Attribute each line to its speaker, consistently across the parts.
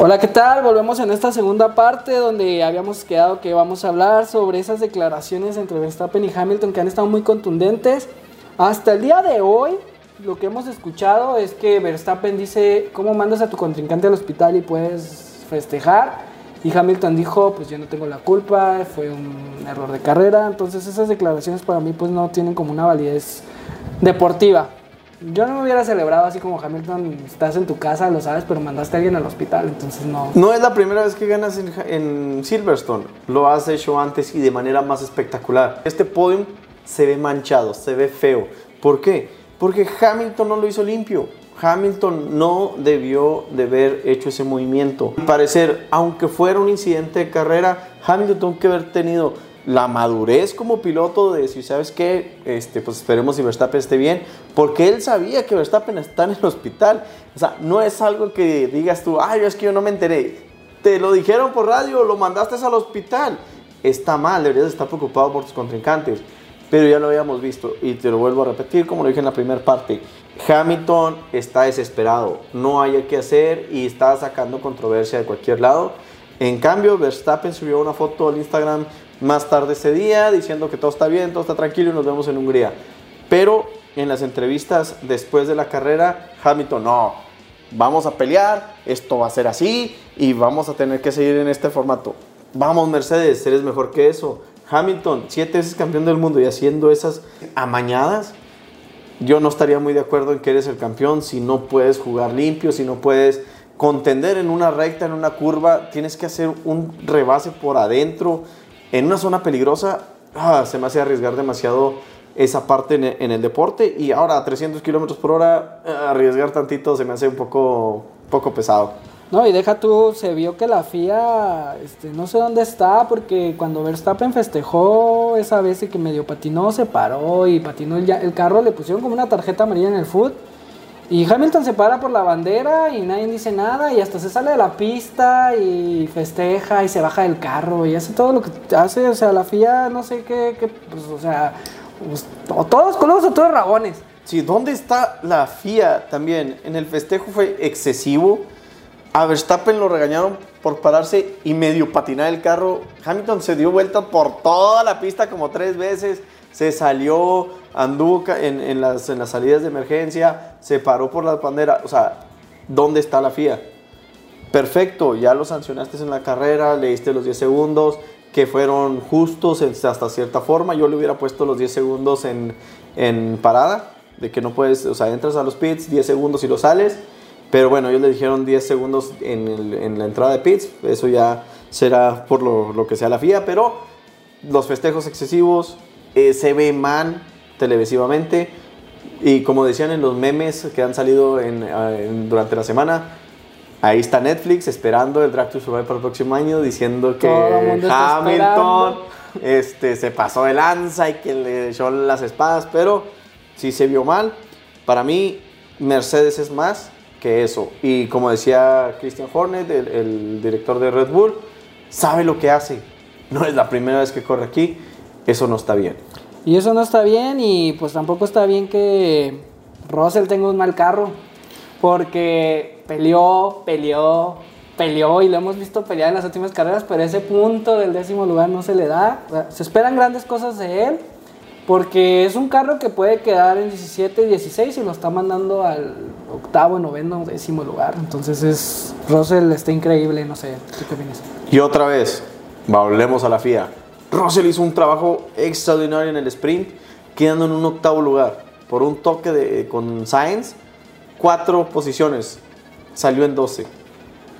Speaker 1: Hola, ¿qué tal? Volvemos en esta segunda parte donde habíamos quedado que vamos a hablar sobre esas declaraciones entre Verstappen y Hamilton que han estado muy contundentes. Hasta el día de hoy, lo que hemos escuchado es que Verstappen dice, ¿cómo mandas a tu contrincante al hospital y puedes festejar? Y Hamilton dijo, pues yo no tengo la culpa, fue un error de carrera. Entonces esas declaraciones para mí pues no tienen como una validez deportiva. Yo no me hubiera celebrado así como Hamilton, estás en tu casa, lo sabes, pero mandaste a alguien al hospital, entonces no.
Speaker 2: No es la primera vez que ganas en, Silverstone, lo has hecho antes y de manera más espectacular. Este podium se ve manchado, se ve feo. ¿Por qué? Porque Hamilton no lo hizo limpio. Hamilton no debió de haber hecho ese movimiento. Parecer, aunque fuera un incidente de carrera, Hamilton tuvo que haber tenido la madurez como piloto de decir, ¿sabes qué? Este, pues esperemos si Verstappen esté bien, porque él sabía que Verstappen está en el hospital. O sea, no es algo que digas tú, ay, es que yo no me enteré. Te lo dijeron por radio, lo mandaste al hospital. Está mal, deberías estar preocupado por tus contrincantes. Pero ya lo habíamos visto y te lo vuelvo a repetir como lo dije en la primera parte. Hamilton está desesperado, no hay qué hacer y está sacando controversia de cualquier lado. En cambio, Verstappen subió una foto al Instagram más tarde ese día diciendo que todo está bien, todo está tranquilo y nos vemos en Hungría. Pero en las entrevistas después de la carrera, Hamilton, no, vamos a pelear, esto va a ser así y vamos a tener que seguir en este formato. Vamos Mercedes, eres mejor que eso. Hamilton, siete veces campeón del mundo y haciendo esas amañadas, yo no estaría muy de acuerdo en que eres el campeón si no puedes jugar limpio, si no puedes contender en una recta, en una curva, tienes que hacer un rebase por adentro, en una zona peligrosa, ah, se me hace arriesgar demasiado esa parte en el, deporte y ahora a 300 kilómetros por hora, ah, arriesgar tantito se me hace un poco, poco pesado.
Speaker 1: No, y deja tú, se vio que la FIA, este, no sé dónde está, porque cuando Verstappen festejó esa vez que medio patinó, se paró y patinó el, el carro, le pusieron como una tarjeta amarilla en el foot. Y Hamilton se para por la bandera y nadie dice nada y hasta se sale de la pista y festeja y se baja del carro y hace todo lo que hace, o sea, la FIA no sé qué, pues, o sea, o todos colores o todos rabones.
Speaker 2: Sí, ¿dónde está la FIA también? En el festejo fue excesivo. A Verstappen lo regañaron por pararse y medio patinar el carro. Hamilton se dio vuelta por toda la pista como tres veces se salió, anduvo en, en, las, en las salidas de emergencia, se paró por la bandera. O sea, ¿dónde está la FIA? Perfecto, ya lo sancionaste en la carrera, le diste los 10 segundos, que fueron justos hasta cierta forma. Yo le hubiera puesto los 10 segundos en, en parada, de que no puedes, o sea, entras a los pits, 10 segundos y lo sales. Pero bueno, ellos le dijeron 10 segundos en, en la entrada de pits, eso ya será por lo, lo, que sea la FIA, pero los festejos excesivos, eh, se ve mal televisivamente. Y como decían en los memes que han salido en, durante la semana, ahí está Netflix esperando el Drag to Survive para el próximo año, diciendo que Hamilton este, se pasó de lanza y que le echó las espadas, pero sí se vio mal. Para mí, Mercedes es más que eso. Y como decía Christian Hornet, el, el director de Red Bull, sabe lo que hace. No es la primera vez que corre aquí eso no está bien.
Speaker 1: Y eso no está bien y pues tampoco está bien que Russell tenga un mal carro. Porque peleó, peleó, peleó y lo hemos visto pelear en las últimas carreras, pero ese punto del décimo lugar no se le da. Se esperan grandes cosas de él porque es un carro que puede quedar en 17 y 16 y lo está mandando al octavo, noveno, décimo lugar. Entonces es Russell está increíble, no sé, qué opinas?
Speaker 2: Y otra vez, volvemos a la FIA. Russell hizo un trabajo extraordinario en el sprint, quedando en un octavo lugar. Por un toque de, con Sainz, cuatro posiciones. Salió en 12.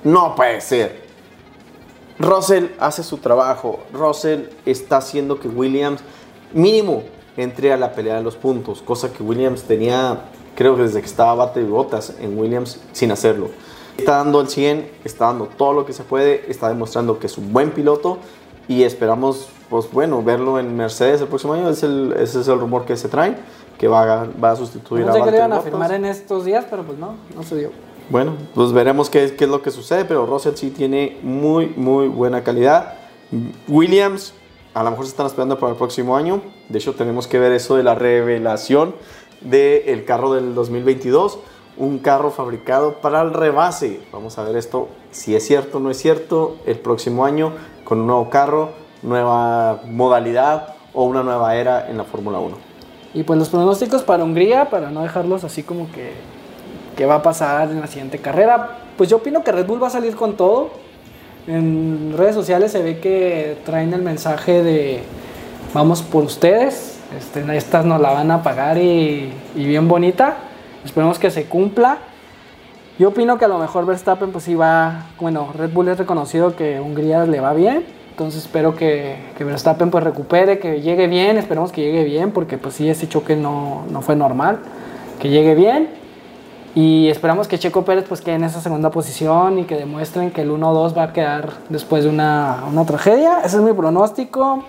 Speaker 2: No puede ser. Russell hace su trabajo. Russell está haciendo que Williams, mínimo, entre a la pelea de los puntos. Cosa que Williams tenía, creo que desde que estaba bate de botas en Williams, sin hacerlo. Está dando el 100, está dando todo lo que se puede, está demostrando que es un buen piloto y esperamos pues bueno, verlo en Mercedes el próximo año, es el, ese es el rumor que se trae, que va a, va a sustituir
Speaker 1: no
Speaker 2: sé
Speaker 1: a que le iban a firmar en estos días, pero pues no, no se dio.
Speaker 2: Bueno, pues veremos qué, qué es lo que sucede, pero Russell sí tiene muy, muy buena calidad. Williams, a lo mejor se están esperando para el próximo año. De hecho, tenemos que ver eso de la revelación del carro del 2022. un carro fabricado para el rebase. Vamos a ver esto, si es cierto o no es cierto, el próximo año con un nuevo carro, nueva modalidad o una nueva era en la Fórmula 1.
Speaker 1: Y pues los pronósticos para Hungría, para no dejarlos así como que, que va a pasar en la siguiente carrera, pues yo opino que Red Bull va a salir con todo. En redes sociales se ve que traen el mensaje de vamos por ustedes, este, estas nos la van a pagar y, y bien bonita. Esperemos que se cumpla. Yo opino que a lo mejor Verstappen pues sí va, bueno, Red Bull es reconocido que Hungría le va bien, entonces espero que, que Verstappen pues recupere, que llegue bien, esperemos que llegue bien, porque pues sí, ese choque no, no fue normal, que llegue bien. Y esperamos que Checo Pérez pues quede en esa segunda posición y que demuestren que el 1-2 va a quedar después de una, una tragedia. Ese es mi pronóstico.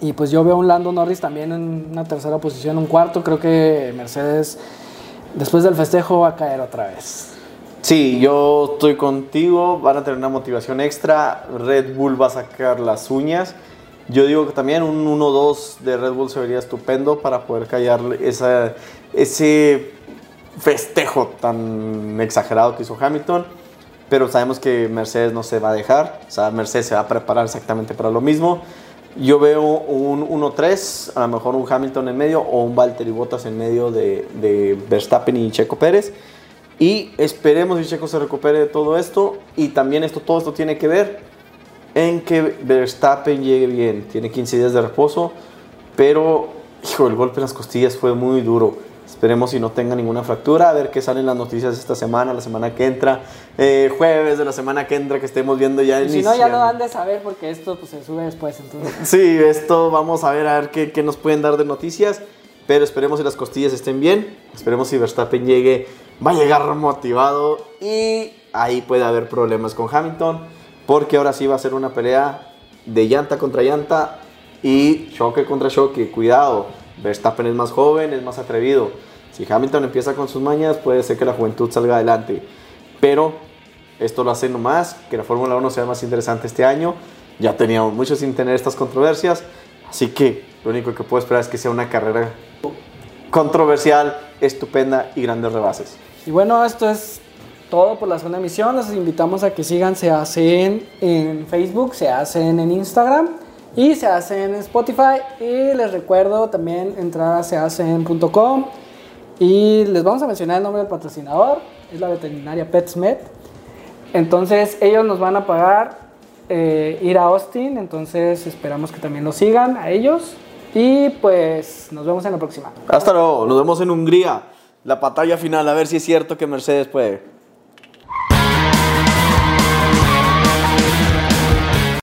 Speaker 1: Y pues yo veo a un Lando Norris también en una tercera posición, un cuarto. Creo que Mercedes después del festejo va a caer otra vez.
Speaker 2: Sí, yo estoy contigo, van a tener una motivación extra, Red Bull va a sacar las uñas. Yo digo que también un 1-2 de Red Bull se vería estupendo para poder callar ese festejo tan exagerado que hizo Hamilton. Pero sabemos que Mercedes no se va a dejar, o sea, Mercedes se va a preparar exactamente para lo mismo. Yo veo un 1-3, a lo mejor un Hamilton en medio o un Valtteri Bottas en medio de, de Verstappen y Checo Pérez. Y esperemos que Checo se recupere de todo esto. Y también esto, todo esto tiene que ver en que Verstappen llegue bien. Tiene 15 días de reposo, pero hijo, el golpe en las costillas fue muy duro. Esperemos si no tenga ninguna fractura, a ver qué salen las noticias esta semana, la semana que entra, eh, jueves de la semana que entra, que estemos viendo ya
Speaker 1: Y si no, ya lo dan de saber porque esto pues, se sube después. Entonces.
Speaker 2: Sí, esto vamos a ver a ver qué, qué nos pueden dar de noticias, pero esperemos si las costillas estén bien, esperemos si Verstappen llegue, va a llegar motivado y ahí puede haber problemas con Hamilton, porque ahora sí va a ser una pelea de llanta contra llanta y choque contra choque, cuidado. Verstappen es más joven, es más atrevido. Si Hamilton empieza con sus mañas, puede ser que la juventud salga adelante. Pero esto lo hace nomás que la Fórmula 1 sea más interesante este año. Ya teníamos mucho sin tener estas controversias. Así que lo único que puedo esperar es que sea una carrera controversial, estupenda y grandes rebases.
Speaker 1: Y bueno, esto es todo por la segunda emisión. Los invitamos a que sigan Se Hacen en Facebook, Se Hacen en Instagram y Se Hacen en Spotify. Y les recuerdo también entrar a sehacen.com y les vamos a mencionar el nombre del patrocinador. Es la veterinaria PetSmed. Entonces ellos nos van a pagar eh, ir a Austin. Entonces esperamos que también lo sigan a ellos. Y pues nos vemos en la próxima.
Speaker 2: Hasta luego, nos vemos en Hungría. La batalla final, a ver si es cierto que Mercedes puede.